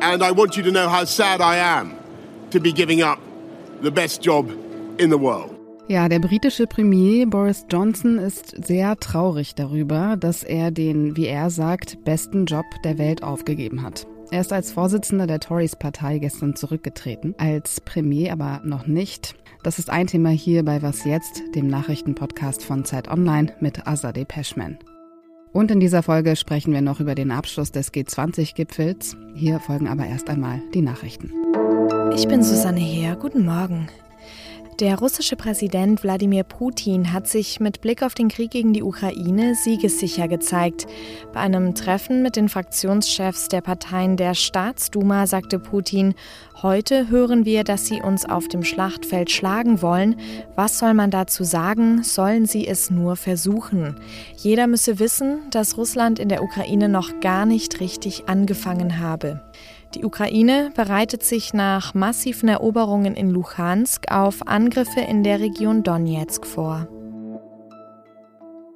And I want you to know how sad I am to be giving up the best job in the world. Ja, der britische Premier Boris Johnson ist sehr traurig darüber, dass er den, wie er sagt, besten Job der Welt aufgegeben hat. Er ist als Vorsitzender der Tories-Partei gestern zurückgetreten, als Premier aber noch nicht. Das ist ein Thema hier bei Was jetzt, dem Nachrichtenpodcast von Zeit Online mit Azadeh Peschman. Und in dieser Folge sprechen wir noch über den Abschluss des G20-Gipfels. Hier folgen aber erst einmal die Nachrichten. Ich bin Susanne Heer. Guten Morgen. Der russische Präsident Wladimir Putin hat sich mit Blick auf den Krieg gegen die Ukraine siegessicher gezeigt. Bei einem Treffen mit den Fraktionschefs der Parteien der Staatsduma sagte Putin, heute hören wir, dass sie uns auf dem Schlachtfeld schlagen wollen. Was soll man dazu sagen? Sollen sie es nur versuchen? Jeder müsse wissen, dass Russland in der Ukraine noch gar nicht richtig angefangen habe. Die Ukraine bereitet sich nach massiven Eroberungen in Luhansk auf Angriffe in der Region Donetsk vor.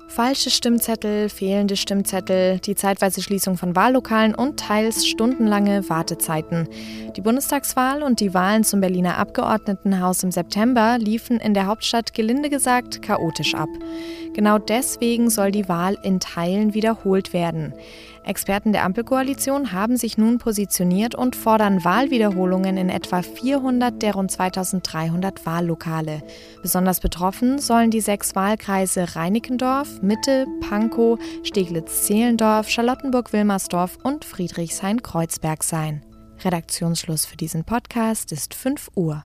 Falsche Stimmzettel, fehlende Stimmzettel, die zeitweise Schließung von Wahllokalen und teils stundenlange Wartezeiten. Die Bundestagswahl und die Wahlen zum Berliner Abgeordnetenhaus im September liefen in der Hauptstadt gelinde gesagt chaotisch ab. Genau deswegen soll die Wahl in Teilen wiederholt werden. Experten der Ampelkoalition haben sich nun positioniert und fordern Wahlwiederholungen in etwa 400 der rund 2300 Wahllokale. Besonders betroffen sollen die sechs Wahlkreise Reinickendorf, Mitte, Pankow, Steglitz-Zehlendorf, Charlottenburg-Wilmersdorf und Friedrichshain-Kreuzberg sein. Redaktionsschluss für diesen Podcast ist 5 Uhr.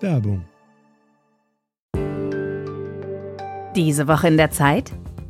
Werbung. Diese Woche in der Zeit?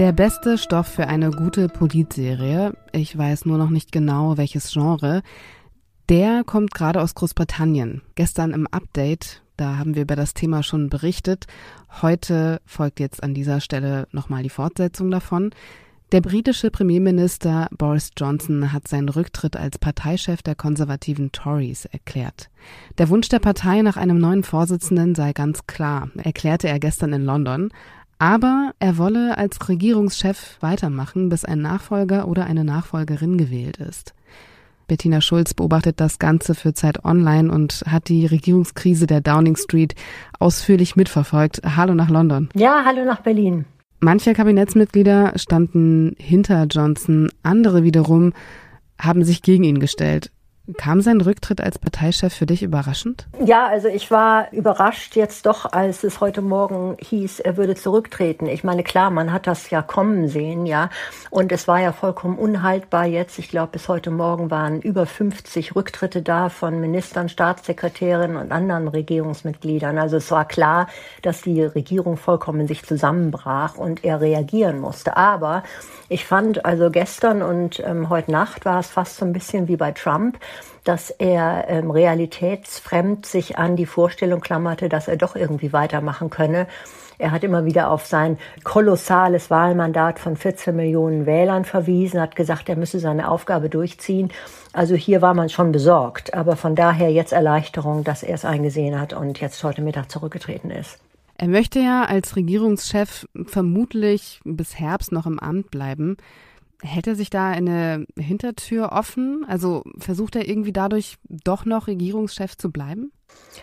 Der beste Stoff für eine gute Politserie, ich weiß nur noch nicht genau welches Genre, der kommt gerade aus Großbritannien. Gestern im Update, da haben wir über das Thema schon berichtet. Heute folgt jetzt an dieser Stelle nochmal die Fortsetzung davon. Der britische Premierminister Boris Johnson hat seinen Rücktritt als Parteichef der konservativen Tories erklärt. Der Wunsch der Partei nach einem neuen Vorsitzenden sei ganz klar, erklärte er gestern in London. Aber er wolle als Regierungschef weitermachen, bis ein Nachfolger oder eine Nachfolgerin gewählt ist. Bettina Schulz beobachtet das Ganze für Zeit Online und hat die Regierungskrise der Downing Street ausführlich mitverfolgt. Hallo nach London. Ja, hallo nach Berlin. Manche Kabinettsmitglieder standen hinter Johnson, andere wiederum haben sich gegen ihn gestellt. Kam sein Rücktritt als Parteichef für dich überraschend? Ja, also ich war überrascht jetzt doch, als es heute Morgen hieß, er würde zurücktreten. Ich meine, klar, man hat das ja kommen sehen, ja. Und es war ja vollkommen unhaltbar jetzt. Ich glaube, bis heute Morgen waren über 50 Rücktritte da von Ministern, Staatssekretärinnen und anderen Regierungsmitgliedern. Also es war klar, dass die Regierung vollkommen sich zusammenbrach und er reagieren musste. Aber ich fand also gestern und ähm, heute Nacht war es fast so ein bisschen wie bei Trump dass er ähm, realitätsfremd sich an die Vorstellung klammerte, dass er doch irgendwie weitermachen könne. Er hat immer wieder auf sein kolossales Wahlmandat von 14 Millionen Wählern verwiesen, hat gesagt, er müsse seine Aufgabe durchziehen. Also hier war man schon besorgt, aber von daher jetzt Erleichterung, dass er es eingesehen hat und jetzt heute Mittag zurückgetreten ist. Er möchte ja als Regierungschef vermutlich bis Herbst noch im Amt bleiben. Hält er sich da eine Hintertür offen? Also versucht er irgendwie dadurch doch noch Regierungschef zu bleiben?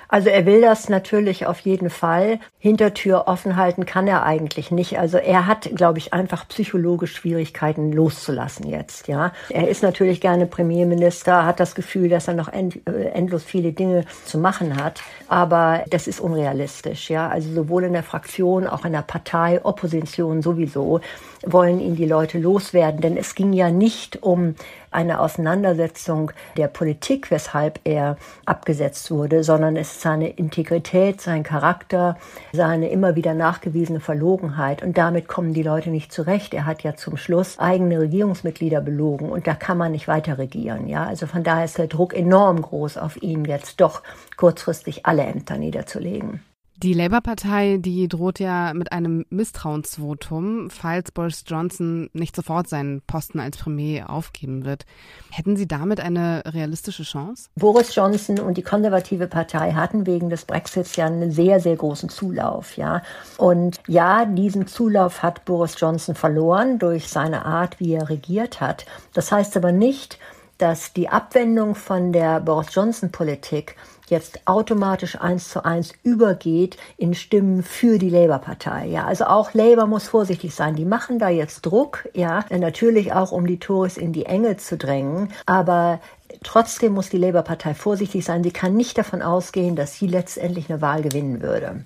Also er will das natürlich auf jeden Fall. Hintertür offen halten kann er eigentlich nicht. Also er hat, glaube ich, einfach psychologisch Schwierigkeiten loszulassen jetzt, ja. Er ist natürlich gerne Premierminister, hat das Gefühl, dass er noch end, äh, endlos viele Dinge zu machen hat. Aber das ist unrealistisch, ja. Also sowohl in der Fraktion, auch in der Partei, Opposition sowieso wollen ihn die Leute loswerden. Denn es ging ja nicht um eine Auseinandersetzung der Politik, weshalb er abgesetzt wurde, sondern es ist seine Integrität, sein Charakter, seine immer wieder nachgewiesene Verlogenheit. Und damit kommen die Leute nicht zurecht. Er hat ja zum Schluss eigene Regierungsmitglieder belogen und da kann man nicht weiter regieren. Ja, also von daher ist der Druck enorm groß auf ihn jetzt doch kurzfristig alle Ämter niederzulegen. Die Labour-Partei, die droht ja mit einem Misstrauensvotum, falls Boris Johnson nicht sofort seinen Posten als Premier aufgeben wird. Hätten Sie damit eine realistische Chance? Boris Johnson und die konservative Partei hatten wegen des Brexits ja einen sehr, sehr großen Zulauf, ja. Und ja, diesen Zulauf hat Boris Johnson verloren durch seine Art, wie er regiert hat. Das heißt aber nicht, dass die Abwendung von der Boris Johnson Politik jetzt automatisch eins zu eins übergeht in Stimmen für die Labour-Partei. Ja, also auch Labour muss vorsichtig sein. Die machen da jetzt Druck, ja, natürlich auch um die Tories in die Enge zu drängen, aber Trotzdem muss die Labour-Partei vorsichtig sein. Sie kann nicht davon ausgehen, dass sie letztendlich eine Wahl gewinnen würde.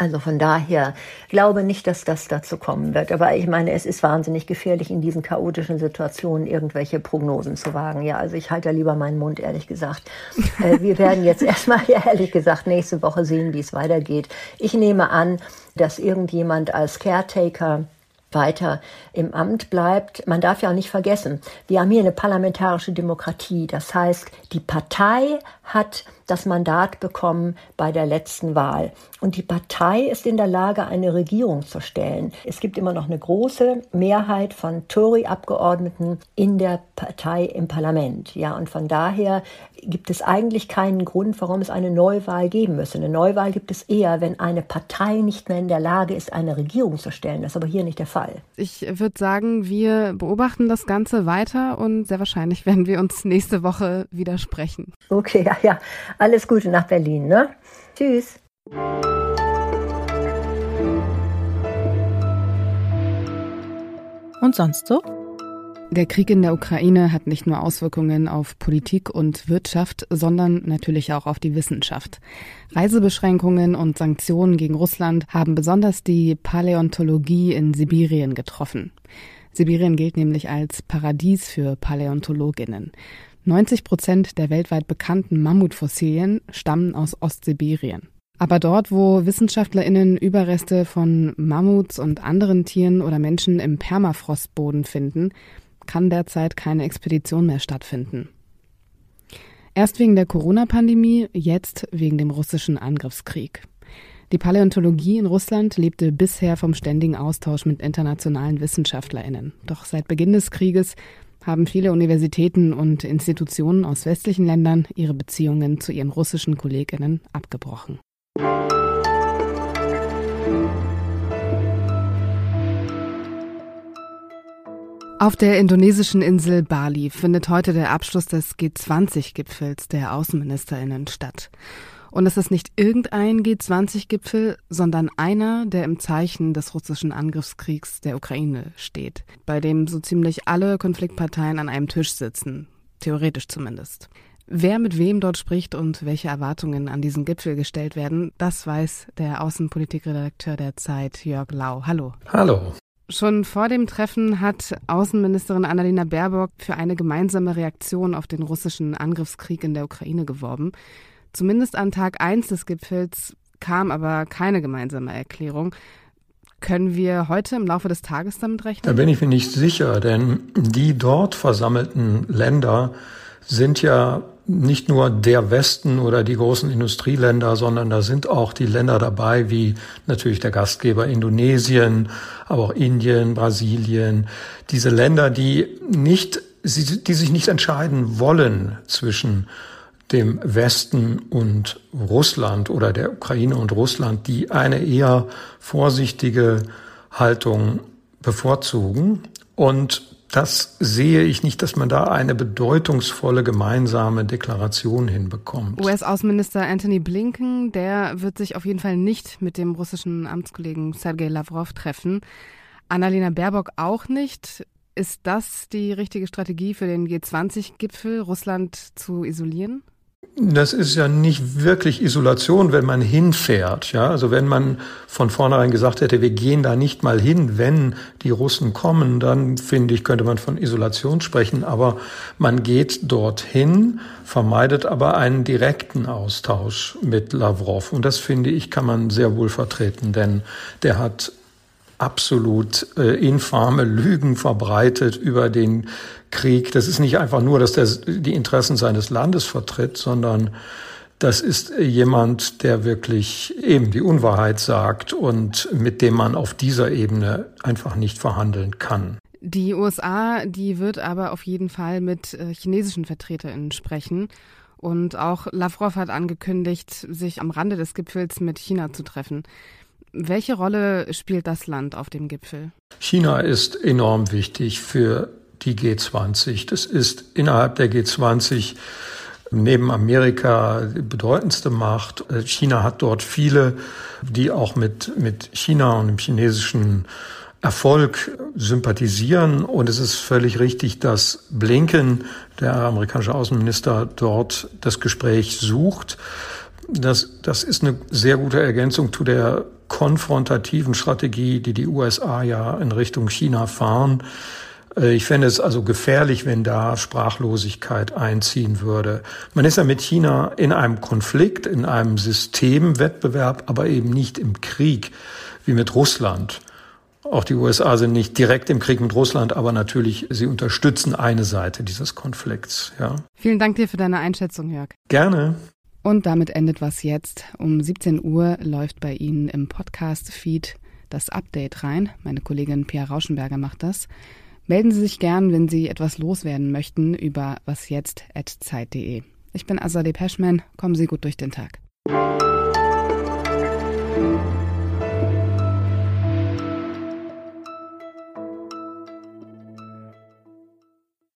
Also von daher glaube nicht, dass das dazu kommen wird. Aber ich meine, es ist wahnsinnig gefährlich, in diesen chaotischen Situationen irgendwelche Prognosen zu wagen. Ja, also ich halte lieber meinen Mund, ehrlich gesagt. Äh, wir werden jetzt erstmal, ehrlich gesagt, nächste Woche sehen, wie es weitergeht. Ich nehme an, dass irgendjemand als Caretaker weiter im Amt bleibt. Man darf ja auch nicht vergessen, wir haben hier eine parlamentarische Demokratie. Das heißt, die Partei hat das Mandat bekommen bei der letzten Wahl. Und die Partei ist in der Lage, eine Regierung zu stellen. Es gibt immer noch eine große Mehrheit von Tory-Abgeordneten in der Partei im Parlament. Ja, und von daher gibt es eigentlich keinen Grund, warum es eine Neuwahl geben müsse. Eine Neuwahl gibt es eher, wenn eine Partei nicht mehr in der Lage ist, eine Regierung zu stellen. Das ist aber hier nicht der Fall. Ich würde sagen, wir beobachten das Ganze weiter und sehr wahrscheinlich werden wir uns nächste Woche wieder sprechen. Okay, ja. Alles Gute nach Berlin, ne? Tschüss. Und sonst so? Der Krieg in der Ukraine hat nicht nur Auswirkungen auf Politik und Wirtschaft, sondern natürlich auch auf die Wissenschaft. Reisebeschränkungen und Sanktionen gegen Russland haben besonders die Paläontologie in Sibirien getroffen. Sibirien gilt nämlich als Paradies für Paläontologinnen. 90 Prozent der weltweit bekannten Mammutfossilien stammen aus Ostsibirien. Aber dort, wo WissenschaftlerInnen Überreste von Mammuts und anderen Tieren oder Menschen im Permafrostboden finden, kann derzeit keine Expedition mehr stattfinden. Erst wegen der Corona-Pandemie, jetzt wegen dem russischen Angriffskrieg. Die Paläontologie in Russland lebte bisher vom ständigen Austausch mit internationalen WissenschaftlerInnen. Doch seit Beginn des Krieges haben viele Universitäten und Institutionen aus westlichen Ländern ihre Beziehungen zu ihren russischen Kolleginnen abgebrochen. Auf der indonesischen Insel Bali findet heute der Abschluss des G20-Gipfels der Außenministerinnen statt. Und es ist nicht irgendein G20-Gipfel, sondern einer, der im Zeichen des russischen Angriffskriegs der Ukraine steht, bei dem so ziemlich alle Konfliktparteien an einem Tisch sitzen, theoretisch zumindest. Wer mit wem dort spricht und welche Erwartungen an diesen Gipfel gestellt werden, das weiß der Außenpolitikredakteur der Zeit, Jörg Lau. Hallo. Hallo. Schon vor dem Treffen hat Außenministerin Annalena Baerbock für eine gemeinsame Reaktion auf den russischen Angriffskrieg in der Ukraine geworben. Zumindest an Tag 1 des Gipfels kam aber keine gemeinsame Erklärung. Können wir heute im Laufe des Tages damit rechnen? Da bin ich mir nicht sicher, denn die dort versammelten Länder sind ja nicht nur der Westen oder die großen Industrieländer, sondern da sind auch die Länder dabei, wie natürlich der Gastgeber Indonesien, aber auch Indien, Brasilien. Diese Länder, die nicht, die sich nicht entscheiden wollen zwischen dem Westen und Russland oder der Ukraine und Russland, die eine eher vorsichtige Haltung bevorzugen. Und das sehe ich nicht, dass man da eine bedeutungsvolle gemeinsame Deklaration hinbekommt. US-Außenminister Anthony Blinken, der wird sich auf jeden Fall nicht mit dem russischen Amtskollegen Sergei Lavrov treffen. Annalena Baerbock auch nicht. Ist das die richtige Strategie für den G20-Gipfel, Russland zu isolieren? Das ist ja nicht wirklich Isolation, wenn man hinfährt. Ja, also wenn man von vornherein gesagt hätte, wir gehen da nicht mal hin, wenn die Russen kommen, dann finde ich, könnte man von Isolation sprechen. Aber man geht dorthin, vermeidet aber einen direkten Austausch mit Lavrov. Und das finde ich, kann man sehr wohl vertreten, denn der hat absolut äh, infame Lügen verbreitet über den Krieg. Das ist nicht einfach nur, dass der die Interessen seines Landes vertritt, sondern das ist jemand, der wirklich eben die Unwahrheit sagt und mit dem man auf dieser Ebene einfach nicht verhandeln kann. Die USA, die wird aber auf jeden Fall mit äh, chinesischen VertreterInnen sprechen. Und auch Lavrov hat angekündigt, sich am Rande des Gipfels mit China zu treffen. Welche Rolle spielt das Land auf dem Gipfel? China ist enorm wichtig für die G20. Das ist innerhalb der G20 neben Amerika die bedeutendste Macht. China hat dort viele, die auch mit, mit China und dem chinesischen Erfolg sympathisieren. Und es ist völlig richtig, dass Blinken, der amerikanische Außenminister, dort das Gespräch sucht. Das, das ist eine sehr gute Ergänzung zu der konfrontativen Strategie, die die USA ja in Richtung China fahren. Äh, ich fände es also gefährlich, wenn da Sprachlosigkeit einziehen würde. Man ist ja mit China in einem Konflikt, in einem Systemwettbewerb, aber eben nicht im Krieg wie mit Russland. Auch die USA sind nicht direkt im Krieg mit Russland, aber natürlich, sie unterstützen eine Seite dieses Konflikts. Ja. Vielen Dank dir für deine Einschätzung, Jörg. Gerne. Und damit endet was jetzt. Um 17 Uhr läuft bei Ihnen im Podcast-Feed das Update rein. Meine Kollegin Pia Rauschenberger macht das. Melden Sie sich gern, wenn Sie etwas loswerden möchten, über wasjetzt.zeit.de. Ich bin Azadeh Peschman. Kommen Sie gut durch den Tag.